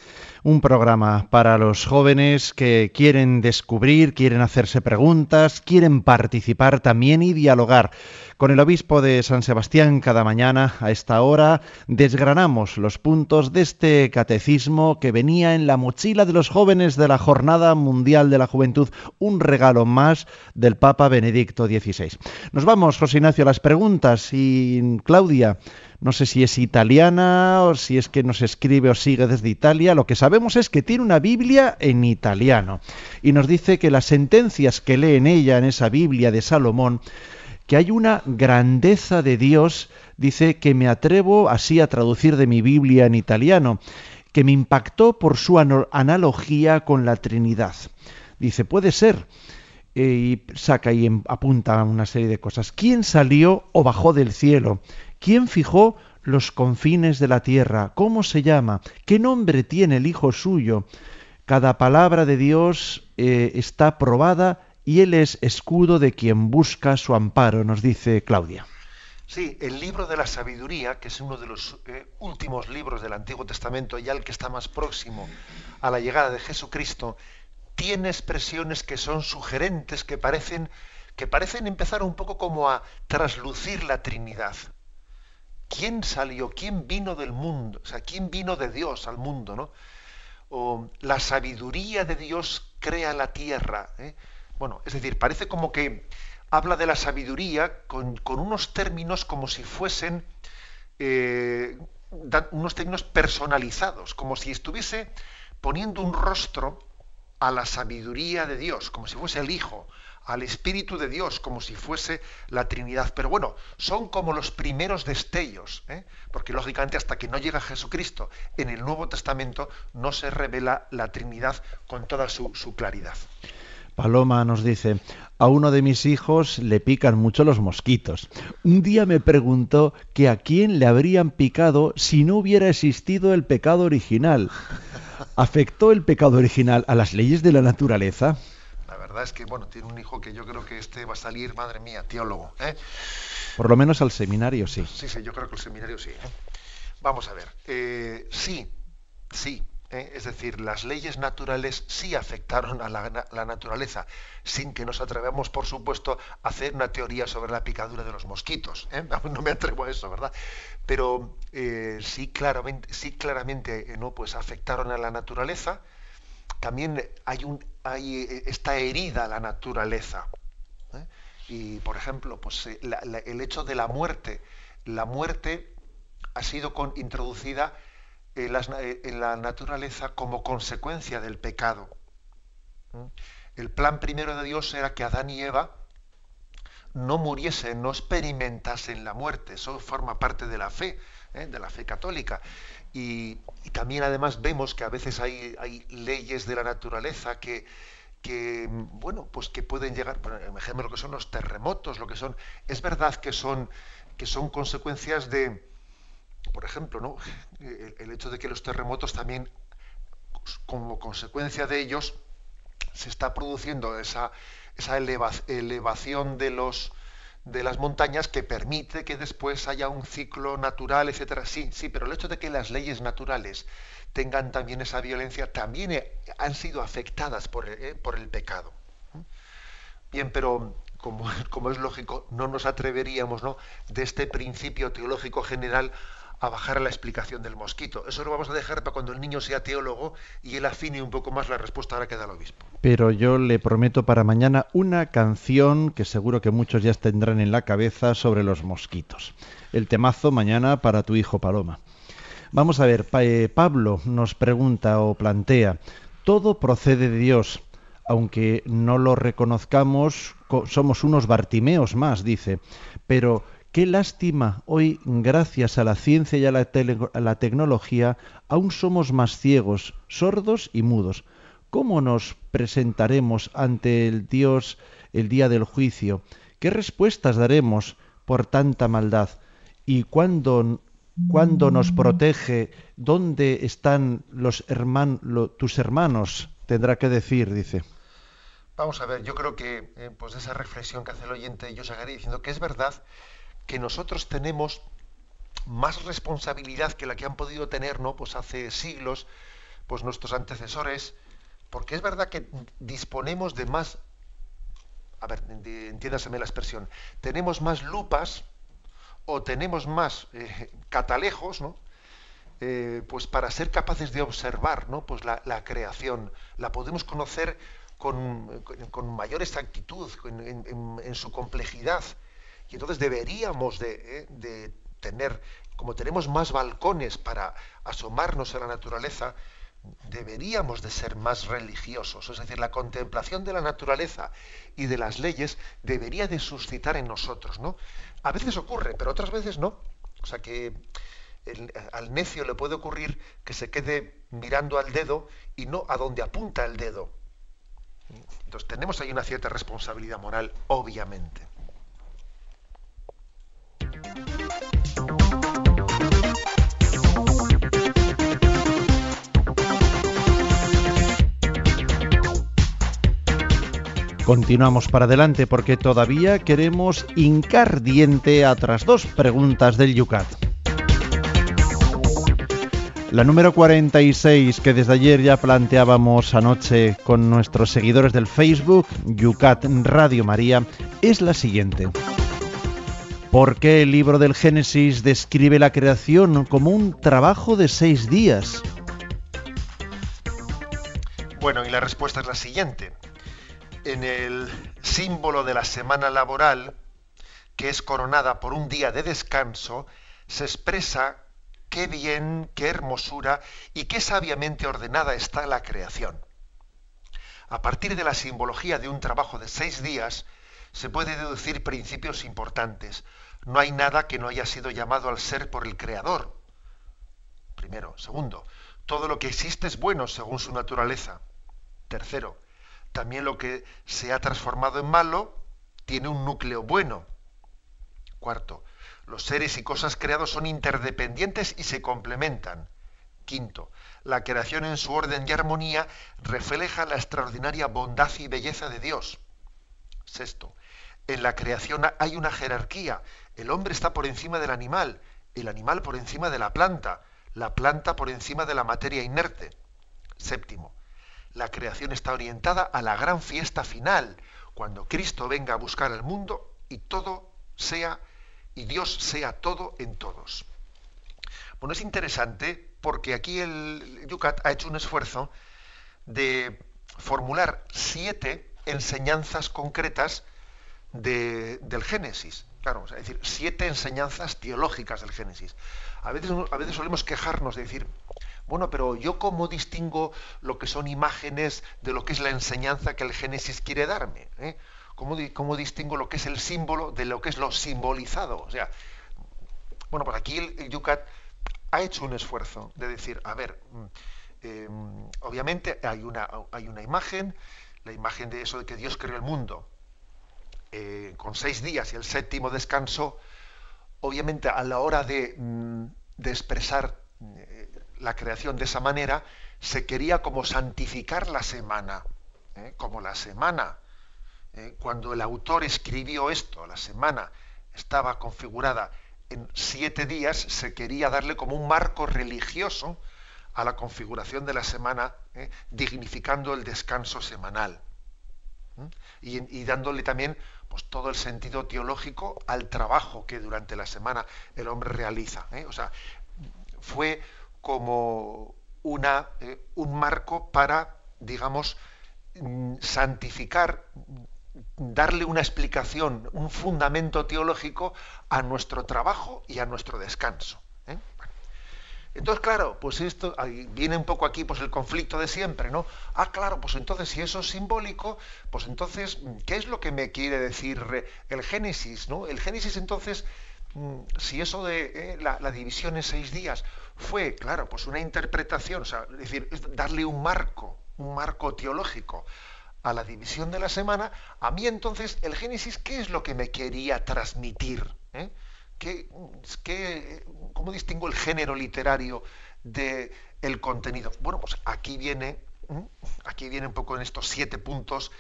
un programa para los jóvenes que quieren descubrir, quieren hacerse preguntas, quieren participar también y dialogar. Con el obispo de San Sebastián cada mañana a esta hora desgranamos los puntos de este catecismo que venía en la mochila de los jóvenes de la Jornada Mundial de la Juventud, un regalo más del Papa Benedicto XVI. Nos vamos, José Ignacio, a las preguntas y Claudia, no sé si es italiana o si es que nos escribe o sigue desde Italia. Lo que sabemos es que tiene una Biblia en italiano y nos dice que las sentencias que lee en ella, en esa Biblia de Salomón, que hay una grandeza de Dios, dice que me atrevo así a traducir de mi Biblia en italiano, que me impactó por su analogía con la Trinidad. Dice, puede ser, eh, y saca y em- apunta una serie de cosas. ¿Quién salió o bajó del cielo? ¿Quién fijó los confines de la tierra? ¿Cómo se llama? ¿Qué nombre tiene el Hijo suyo? Cada palabra de Dios eh, está probada y Él es escudo de quien busca su amparo, nos dice Claudia. Sí, el libro de la sabiduría, que es uno de los eh, últimos libros del Antiguo Testamento, ya el que está más próximo a la llegada de Jesucristo, tiene expresiones que son sugerentes, que parecen, que parecen empezar un poco como a traslucir la Trinidad. ¿Quién salió? ¿Quién vino del mundo? O sea, ¿quién vino de Dios al mundo? ¿no? O la sabiduría de Dios crea la tierra. ¿eh? Bueno, es decir, parece como que habla de la sabiduría con, con unos términos como si fuesen eh, unos términos personalizados, como si estuviese poniendo un rostro a la sabiduría de Dios, como si fuese el Hijo, al Espíritu de Dios, como si fuese la Trinidad. Pero bueno, son como los primeros destellos, ¿eh? porque lógicamente hasta que no llega Jesucristo en el Nuevo Testamento no se revela la Trinidad con toda su, su claridad. Paloma nos dice, a uno de mis hijos le pican mucho los mosquitos. Un día me preguntó que a quién le habrían picado si no hubiera existido el pecado original. ¿Afectó el pecado original a las leyes de la naturaleza? La verdad es que, bueno, tiene un hijo que yo creo que este va a salir, madre mía, teólogo. ¿eh? Por lo menos al seminario sí. Sí, sí, yo creo que el seminario sí. ¿eh? Vamos a ver. eh, sí, sí. ¿eh? Es decir, las leyes naturales sí afectaron a la, la naturaleza, sin que nos atrevamos, por supuesto, a hacer una teoría sobre la picadura de los mosquitos. ¿eh? No me atrevo a eso, ¿verdad? Pero sí claramente, sí claramente, ¿no? Pues afectaron a la naturaleza. También hay un, hay eh, esta herida la naturaleza. ¿eh? Y, por ejemplo, pues, eh, el hecho de la muerte. La muerte ha sido introducida en, en la naturaleza como consecuencia del pecado. El plan primero de Dios era que Adán y Eva no muriesen, no experimentasen la muerte. Eso forma parte de la fe, de la fe católica. Y, también además vemos que a veces hay, hay leyes de la naturaleza que, que, bueno, pues que pueden llegar, por ejemplo, lo que son los terremotos, lo que son, es verdad que son, que son consecuencias de, por ejemplo, ¿no? el, hecho de que los terremotos también, como consecuencia de ellos, se está produciendo esa, esa eleva- elevación de los de las montañas que permite que después haya un ciclo natural, etcétera. Sí, sí, pero el hecho de que las leyes naturales tengan también esa violencia también eh, han sido afectadas por el, eh, por el pecado. Bien, pero como, como es lógico, no nos atreveríamos ¿no? de este principio teológico general a bajar la explicación del mosquito. Eso lo vamos a dejar para cuando el niño sea teólogo y él afine un poco más la respuesta ahora que da el obispo. Pero yo le prometo para mañana una canción que seguro que muchos ya tendrán en la cabeza sobre los mosquitos. El temazo mañana para tu hijo Paloma. Vamos a ver, eh, Pablo nos pregunta o plantea, todo procede de Dios, aunque no lo reconozcamos, co- somos unos Bartimeos más, dice, pero qué lástima, hoy gracias a la ciencia y a la, tecnología, aún somos más ciegos, sordos y mudos. ¿Cómo nos presentaremos ante el Dios el día del juicio? ¿Qué respuestas daremos por tanta maldad? ¿Y cuándo, cuándo nos protege? ¿Dónde están los tus hermanos? Tendrá que decir, dice. Vamos a ver, yo creo que eh, pues de esa reflexión que hace el oyente, yo sacaría diciendo que es verdad que nosotros tenemos más responsabilidad que la que han podido tener, ¿no? Pues hace siglos, pues nuestros antecesores, porque es verdad que disponemos de más, a ver, entiéndaseme la expresión, tenemos más lupas o tenemos más eh, catalejos, ¿no? eh, pues para ser capaces de observar ¿no? pues la, creación, la podemos conocer con, mayor exactitud, en su complejidad. Y entonces deberíamos de, eh, de tener, como tenemos más balcones para asomarnos a la naturaleza, deberíamos de ser más religiosos. Es decir, la contemplación de la naturaleza y de las leyes debería de suscitar en nosotros, ¿no? A veces ocurre, pero otras veces no. O sea que al necio le puede ocurrir que se quede mirando al dedo y no a donde apunta el dedo. Entonces tenemos ahí una cierta responsabilidad moral, obviamente. Continuamos para adelante porque todavía queremos hincar diente a tras dos preguntas del Yucat. La número 46 que desde ayer ya planteábamos anoche con nuestros seguidores del Facebook, Yucat Radio María, es la siguiente. ¿Por qué el libro del Génesis describe la creación como un trabajo de seis días? Bueno, y la respuesta es la siguiente. En el símbolo de la semana laboral, que es coronada por un día de descanso, se expresa qué bien, qué hermosura y qué sabiamente ordenada está la creación. A partir de la simbología de un trabajo de seis días, se puede deducir principios importantes. No hay nada que no haya sido llamado al ser por el Creador. Primero. Segundo, todo lo que existe es bueno según su naturaleza. Tercero, también lo que se ha transformado en malo tiene un núcleo bueno. Cuarto, los seres y cosas creados son interdependientes y se complementan. Quinto, la creación en su orden y armonía refleja la extraordinaria bondad y belleza de Dios. Sexto, en la creación hay una jerarquía. El hombre está por encima del animal, el animal por encima de la planta, la planta por encima de la materia inerte. Séptimo, la creación está orientada a la gran fiesta final, cuando Cristo venga a buscar al mundo y todo sea y Dios sea todo en todos. Bueno, es interesante porque aquí el Yucat ha hecho un esfuerzo de formular siete enseñanzas concretas de- del Génesis. Claro, es decir, siete enseñanzas teológicas del Génesis. A veces, a veces solemos quejarnos de decir, bueno, pero yo cómo distingo lo que son imágenes de lo que es la enseñanza que el Génesis quiere darme. ¿eh? ¿Cómo, cómo distingo lo que es el símbolo de lo que es lo simbolizado? O sea, bueno, pues aquí el, Yucat ha hecho un esfuerzo de decir, a ver, mm, eh, obviamente hay una, hay una imagen, la imagen de eso de que Dios creó el mundo eh, con seis días y el séptimo descanso, obviamente a la hora de, mm, de expresar eh, la creación de esa manera, se quería como santificar la semana, ¿eh? como la semana. ¿eh? Cuando el autor escribió esto, la semana estaba configurada en siete días, se quería darle como un marco religioso a la configuración de la semana, ¿eh? dignificando el descanso semanal. Y, y dándole también pues, todo el sentido teológico al trabajo que durante la semana el hombre realiza. O sea, fue como una, eh, un marco para, digamos, mm, santificar, darle una explicación, un fundamento teológico a nuestro trabajo y a nuestro descanso. ¿eh? Entonces, claro, pues esto viene un poco aquí pues el conflicto de siempre, ¿no? Ah, claro, pues entonces si eso es simbólico, pues entonces, ¿qué es lo que me quiere decir eh, el Génesis, ¿no? El Génesis entonces, si eso de eh, la, división en seis días fue, claro, pues una interpretación, es decir, darle un marco, un marco teológico a la división de la semana, a mí entonces el Génesis, ¿qué es lo que me quería transmitir? ¿Eh? ¿Qué, ¿Cómo distingo el género literario del el contenido? Bueno, pues aquí viene, aquí viene un poco en estos siete puntos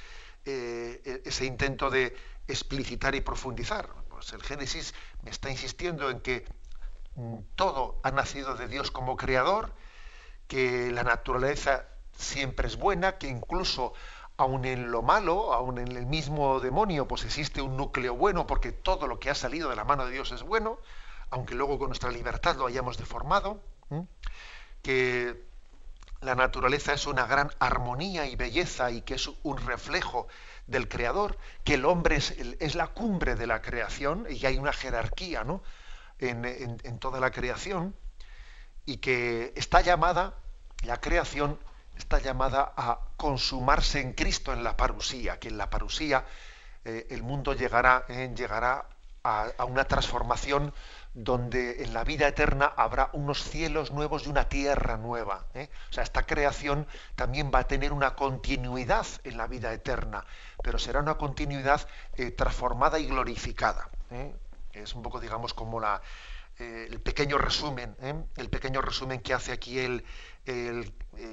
eh, e- ese intento de explicitar y profundizar. El Génesis me está insistiendo en que todo ha nacido de Dios como creador, que la naturaleza siempre es buena, que incluso aun en lo malo, aun en el mismo demonio, pues existe un núcleo bueno, porque todo lo que ha salido de la mano de Dios es bueno, aunque luego con nuestra libertad lo hayamos deformado, que la naturaleza es una gran armonía y belleza y que es un reflejo del creador, que el hombre es, es la cumbre de la creación y hay una jerarquía ¿no? en, en- en toda la creación y que está llamada, la creación está llamada a consumarse en Cristo en la parusía, que en la parusía eh, el mundo llegará, eh, llegará a, una transformación donde en la vida eterna habrá unos cielos nuevos y una tierra nueva. ¿eh? O sea, esta creación también va a tener una continuidad en la vida eterna, pero será una continuidad eh, transformada y glorificada. ¿eh? Es un poco, digamos, como la, el pequeño resumen, el pequeño resumen que hace aquí el, el,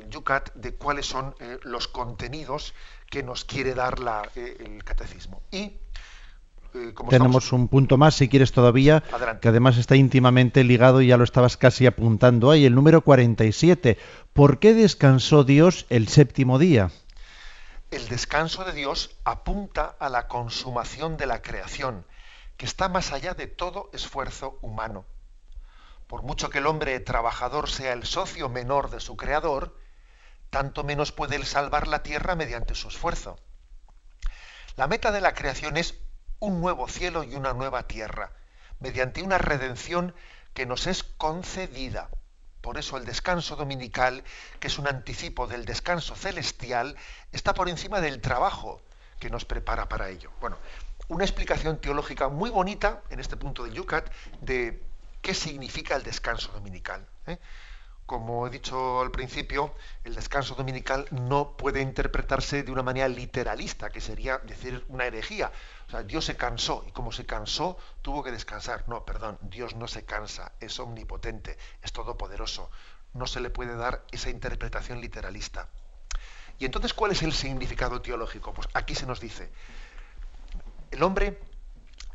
Yucat de cuáles son los contenidos que nos quiere dar la, el catecismo. Y eh, como Tenemos estamos- un punto más, si quieres todavía, Adelante. que además está íntimamente ligado y ya lo estabas casi apuntando ahí, el número 47. ¿Por qué descansó Dios el séptimo día? El descanso de Dios apunta a la consumación de la creación, que está más allá de todo esfuerzo humano. Por mucho que el hombre trabajador sea el socio menor de su creador, tanto menos puede él salvar la tierra mediante su esfuerzo. La meta de la creación es un nuevo cielo y una nueva tierra, mediante una redención que nos es concedida, Por eso el descanso dominical, que es un anticipo del descanso celestial, está por encima del trabajo que nos prepara para ello. Bueno, una explicación teológica muy bonita en este punto de Yucat de qué significa el descanso dominical. ¿eh? Como he dicho al principio, el descanso dominical no puede interpretarse de una manera literalista, que sería decir una herejía. O sea, Dios se cansó y como se cansó, tuvo que descansar. No, perdón, Dios no se cansa, es omnipotente, es todopoderoso. No se le puede dar esa interpretación literalista. Y entonces, ¿cuál es el significado teológico? Pues aquí se nos dice, el hombre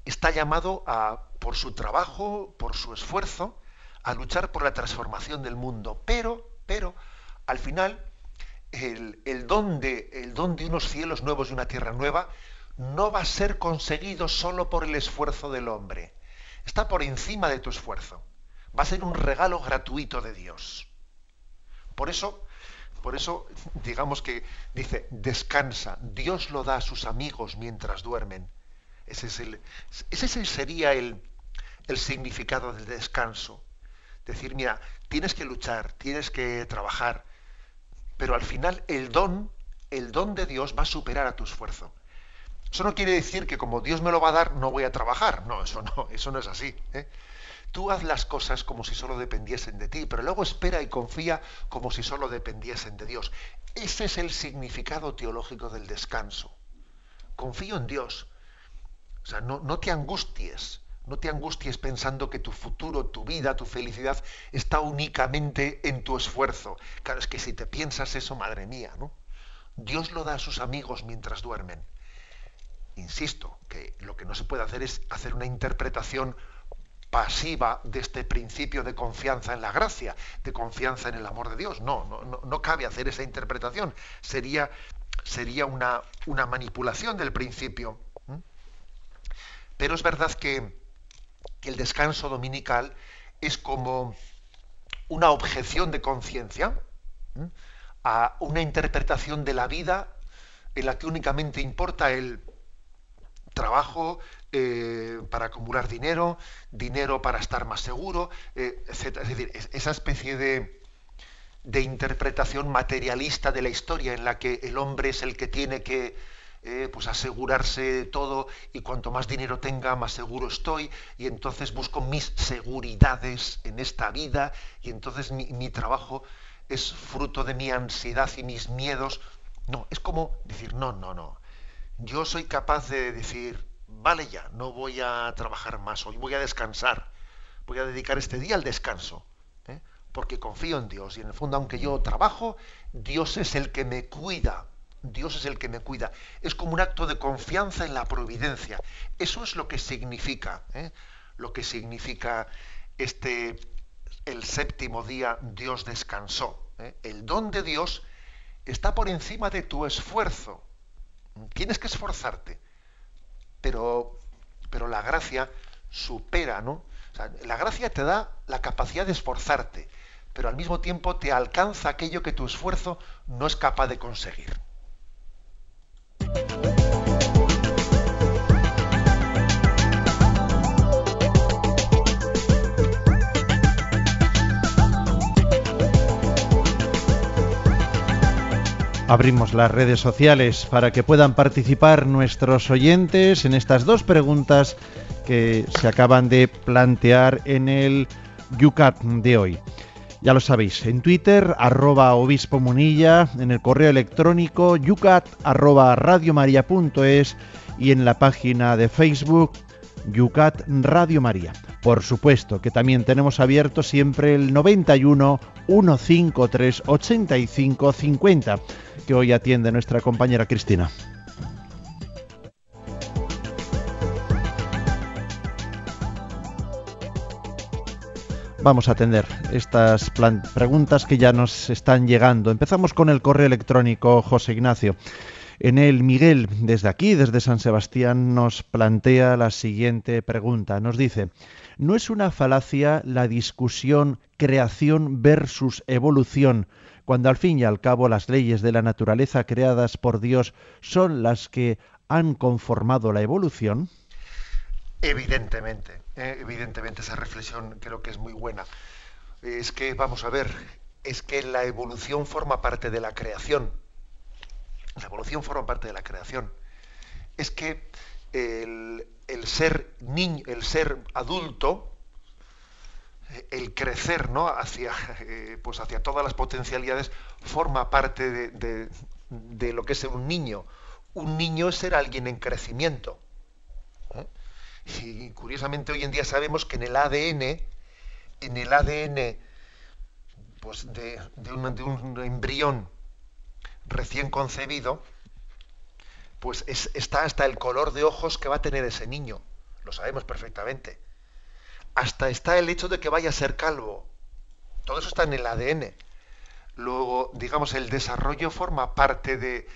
está llamado a, por su trabajo, por su esfuerzo, a luchar por la transformación del mundo, pero, pero, al final, el, el don de, el don de unos cielos nuevos y una tierra nueva no va a ser conseguido solo por el esfuerzo del hombre. Está por encima de tu esfuerzo. Va a ser un regalo gratuito de Dios. Por eso, por eso, digamos que dice, descansa, Dios lo da a sus amigos mientras duermen. Ese, sería el significado del descanso. Decir, mira, tienes que luchar, tienes que trabajar, pero al final el don, el don de Dios va a superar a tu esfuerzo. Eso no quiere decir que como Dios me lo va a dar, no voy a trabajar. No, eso no, eso no es así. ¿eh? Tú haz las cosas como si solo dependiesen de ti, pero luego espera y confía como si solo dependiesen de Dios. Ese es el significado teológico del descanso. Confío en Dios. O sea, no, no te angusties. No te angusties pensando que tu futuro, tu vida, tu felicidad está únicamente en tu esfuerzo. Claro, es que si te piensas eso, madre mía, ¿no? Dios lo da a sus amigos mientras duermen. Insisto, que lo que no se puede hacer es hacer una interpretación pasiva de este principio de confianza en la gracia, de confianza en el amor de Dios. No, no, no, cabe hacer esa interpretación. Sería, sería una, una manipulación del principio. ¿Mm? Pero es verdad que, que el descanso dominical es como una objeción de conciencia a una interpretación de la vida en la que únicamente importa el trabajo eh, para acumular dinero, dinero para estar más seguro, eh, etc. Es decir, es- esa especie de interpretación materialista de la historia en la que el hombre es el que tiene que eh, pues asegurarse de todo y cuanto más dinero tenga, más seguro estoy y entonces busco mis seguridades en esta vida y entonces mi, trabajo es fruto de mi ansiedad y mis miedos. No, es como decir, no, no, no. Yo soy capaz de decir, vale ya, no voy a trabajar más hoy, voy a descansar, voy a dedicar este día al descanso, ¿eh? porque confío en Dios y en el fondo, aunque yo trabajo, Dios es el que me cuida, Dios es el que me cuida. Es como un acto de confianza en la providencia. Eso es lo que significa, ¿eh? lo que significa este, el séptimo día Dios descansó. ¿eh? El don de Dios está por encima de tu esfuerzo. Tienes que esforzarte, pero, pero la gracia supera, ¿no? La gracia te da la capacidad de esforzarte, pero al mismo tiempo te alcanza aquello que tu esfuerzo no es capaz de conseguir. Abrimos las redes sociales para que puedan participar nuestros oyentes en estas dos preguntas que se acaban de plantear en el Yucat de hoy. Ya lo sabéis, en Twitter, arroba obispo munilla, en el correo electrónico yucat arroba radiomaria.es y en la página de Facebook Yucat Radio María. Por supuesto que también tenemos abierto siempre el 91 153 85 50 que hoy atiende nuestra compañera Cristina. Vamos a atender estas preguntas que ya nos están llegando. Empezamos con el correo electrónico José Ignacio. En él, Miguel, desde aquí, desde San Sebastián, nos plantea la siguiente pregunta. Nos dice, ¿no es una falacia la discusión creación versus evolución, cuando al fin y al cabo las leyes de la naturaleza creadas por Dios son las que han conformado la evolución? Evidentemente, eh, evidentemente esa reflexión creo que es muy buena. es que, vamos a ver, es que la evolución forma parte de la creación. La evolución forma parte de la creación. Es que el, ser niño, el ser adulto, eh, el crecer ¿no? hacia, eh, pues hacia todas las potencialidades forma parte de, de- lo que es un niño. Un niño es ser alguien en crecimiento. Y curiosamente hoy en día sabemos que en el ADN, en el ADN pues de, un, embrión recién concebido, pues es- está hasta el color de ojos que va a tener ese niño. Lo sabemos perfectamente. Hasta está el hecho de que vaya a ser calvo. Todo eso está en el ADN. Luego, digamos, el desarrollo forma parte de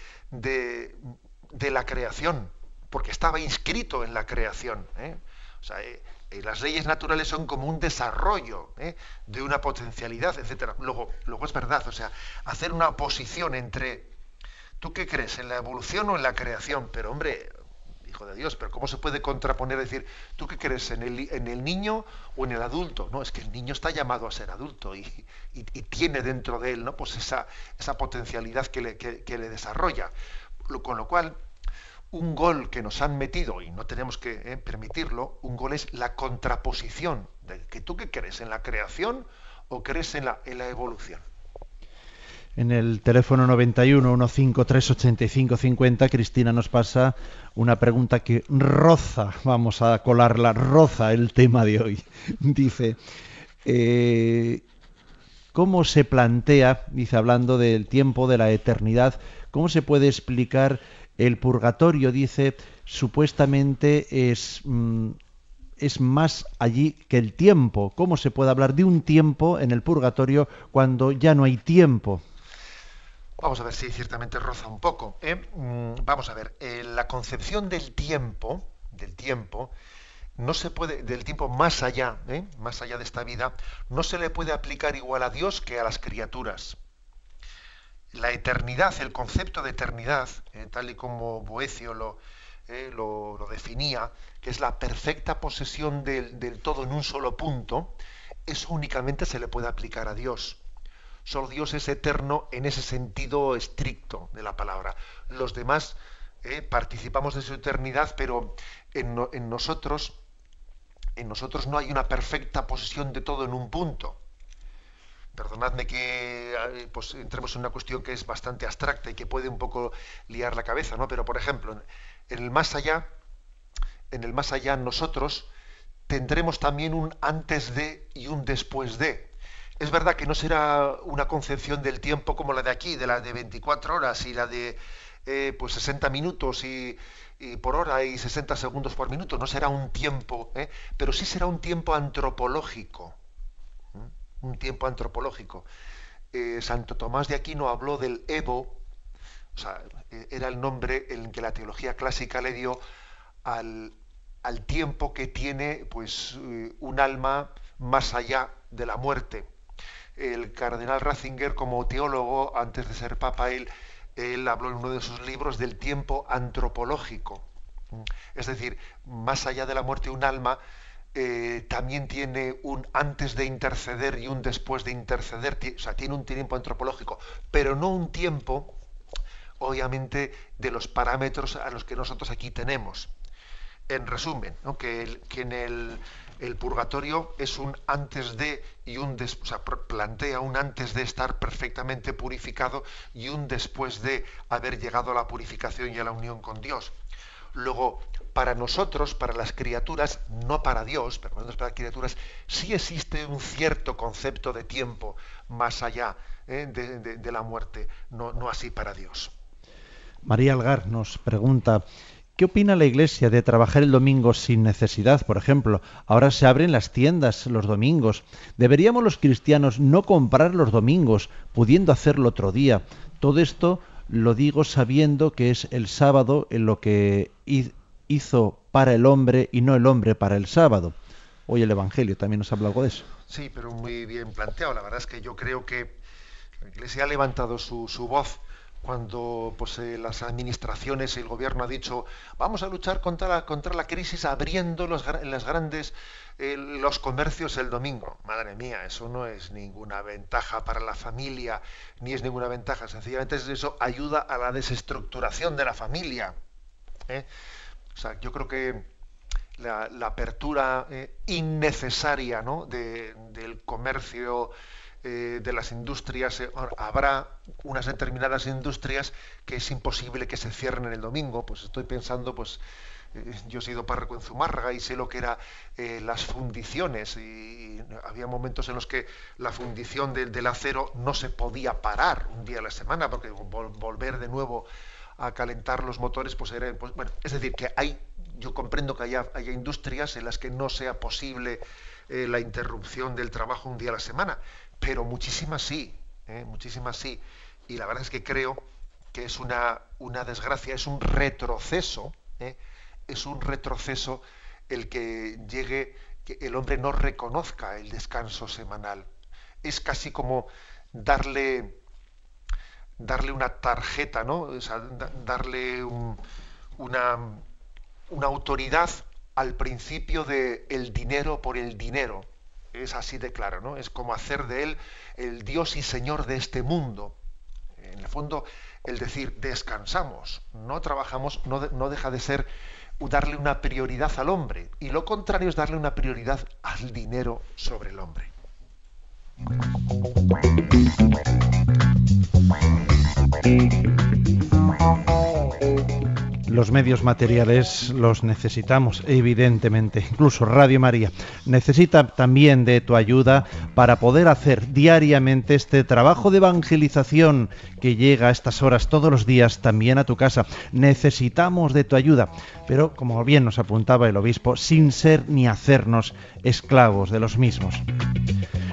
la creación, porque estaba inscrito en la creación. ¿eh? O sea, eh, eh, las leyes naturales son como un desarrollo de una potencialidad, etcétera. Luego, luego es verdad, o sea, hacer una oposición entre ¿tú qué crees? ¿En la evolución o en la creación? Pero hombre, hijo de Dios, pero ¿cómo se puede contraponer decir, ¿tú qué crees? ¿En el, en el niño o en el adulto? No, es que el niño está llamado a ser adulto y, y- tiene dentro de él ¿no? pues esa, esa potencialidad que le, que- le desarrolla. Con lo cual, un gol que nos han metido, y no tenemos que eh, permitirlo, un gol es la contraposición. De que ¿Tú qué crees? ¿En la creación o crees en la, evolución? En el teléfono 91 153 85 50, Cristina nos pasa una pregunta que roza, vamos a colarla, roza el tema de hoy. Dice, eh, ¿cómo se plantea, dice hablando del tiempo, de la eternidad, cómo se puede explicar el purgatorio? Dice, supuestamente es... mm, es más allí que el tiempo. ¿Cómo se puede hablar de un tiempo en el purgatorio cuando ya no hay tiempo? Vamos a ver si ciertamente roza un poco. ¿eh? Mm, Vamos a ver, eh, la concepción del tiempo, del tiempo, no se puede, del tiempo más allá, ¿eh? más allá de esta vida, no se le puede aplicar igual a Dios que a las criaturas. La eternidad, el concepto de eternidad, eh, tal y como Boecio lo, eh, lo, lo definía, que es la perfecta posesión del, del todo en un solo punto, eso únicamente se le puede aplicar a Dios. Solo Dios es eterno en ese sentido estricto de la palabra. Los demás eh, participamos de su eternidad, pero en nosotros, en nosotros no hay una perfecta posesión de todo en un punto. Perdonadme que eh, pues, entremos en una cuestión que es bastante abstracta y que puede un poco liar la cabeza, ¿no? Pero por ejemplo, en, el más allá, en el más allá nosotros tendremos también un antes de y un después de. Es verdad que no será una concepción del tiempo como la de aquí, de la de 24 horas y la de eh, pues 60 minutos y, y por hora y 60 segundos por minuto. No será un tiempo, ¿eh? pero sí será un tiempo antropológico. Un tiempo antropológico. Eh, Santo Tomás de Aquino habló del Evo, o sea, eh, era el nombre en que la teología clásica le dio al, al tiempo que tiene pues eh, un alma más allá de la muerte. El cardenal Ratzinger, como teólogo, antes de ser papa, él habló en uno de sus libros del tiempo antropológico. Es decir, más allá de la muerte, un alma eh, también tiene un antes de interceder y un después de interceder, o sea, tiene un tiempo antropológico, pero no un tiempo, obviamente, de los parámetros a los que nosotros aquí tenemos. En resumen, que, en el, el purgatorio es un antes de y un después, o sea, plantea un antes de estar perfectamente purificado y un después de haber llegado a la purificación y a la unión con Dios. Luego, para nosotros, para las criaturas, no para Dios, pero para las criaturas, sí existe un cierto concepto de tiempo más allá ¿eh? de, de- la muerte, no, no así para Dios. María Algar nos pregunta, ¿qué opina la Iglesia de trabajar el domingo sin necesidad? Por ejemplo, ahora se abren las tiendas los domingos. ¿Deberíamos los cristianos no comprar los domingos, pudiendo hacerlo otro día? Todo esto lo digo sabiendo que es el sábado en lo que hi- hizo para el hombre y no el hombre para el sábado. Hoy el Evangelio también nos habla algo de eso. Sí, pero muy bien planteado. La verdad es que yo creo que la Iglesia ha levantado su, su voz cuando pues, eh, las administraciones y el gobierno ha dicho vamos a luchar contra la, contra la crisis abriendo los, las grandes eh, los comercios el domingo. Madre mía, eso no es ninguna ventaja para la familia, ni es ninguna ventaja. Sencillamente es eso ayuda a la desestructuración de la familia. ¿eh? O sea, yo creo que la, apertura innecesaria ¿no? de- del comercio, eh, de las industrias, eh, habrá unas determinadas industrias que es imposible que se cierren el domingo. Pues estoy pensando, pues eh, yo he sido párroco en Zumárraga y sé lo que eran las fundiciones y, había momentos en los que la fundición del- acero no se podía parar un día a la semana porque vol- volver de nuevo a calentar los motores, pues era, pues, bueno, es decir, que hay, yo comprendo que haya, haya industrias en las que no sea posible la interrupción del trabajo un día a la semana, pero muchísimas sí, ¿eh? muchísimas sí. Y la verdad es que creo que es una, una desgracia, es un retroceso, ¿eh? es un retroceso el que llegue, que el hombre no reconozca el descanso semanal. Es casi como darle darle una tarjeta, ¿no? Darle un- una, una autoridad al principio de el dinero por el dinero. Es así de claro, ¿no? Es como hacer de él el Dios y Señor de este mundo. En el fondo, el decir descansamos, no trabajamos, no, no deja de ser darle una prioridad al hombre. Y lo contrario es darle una prioridad al dinero sobre el hombre. Los medios materiales los necesitamos, evidentemente. Incluso Radio María necesita también de tu ayuda para poder hacer diariamente este trabajo de evangelización que llega a estas horas todos los días también a tu casa. Necesitamos de tu ayuda, pero como bien nos apuntaba el obispo, sin ser ni hacernos esclavos de los mismos.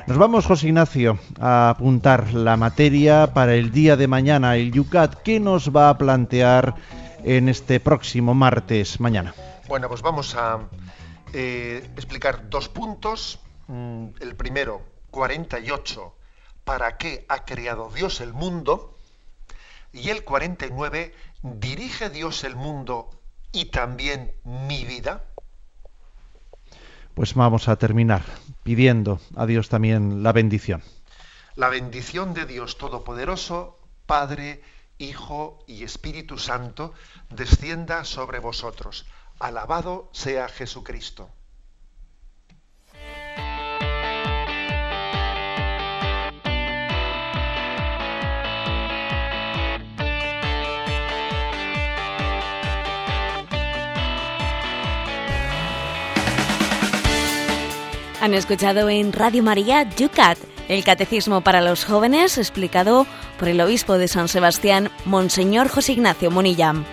Nos vamos, José Ignacio, a apuntar la materia para el día de mañana, el Yucat. ¿Qué nos va a plantear en este próximo martes mañana? Bueno, pues vamos a eh, explicar dos puntos. Mm, El primero, 48, ¿para qué ha creado Dios el mundo? Y el 49, ¿dirige Dios el mundo y también mi vida? Pues vamos a terminar pidiendo a Dios también la bendición. La bendición de Dios Todopoderoso, Padre, Hijo y Espíritu Santo, descienda sobre vosotros. Alabado sea Jesucristo. Han escuchado en Radio María Yucat, el catecismo para los jóvenes explicado por el obispo de San Sebastián, Monseñor José Ignacio Monillán.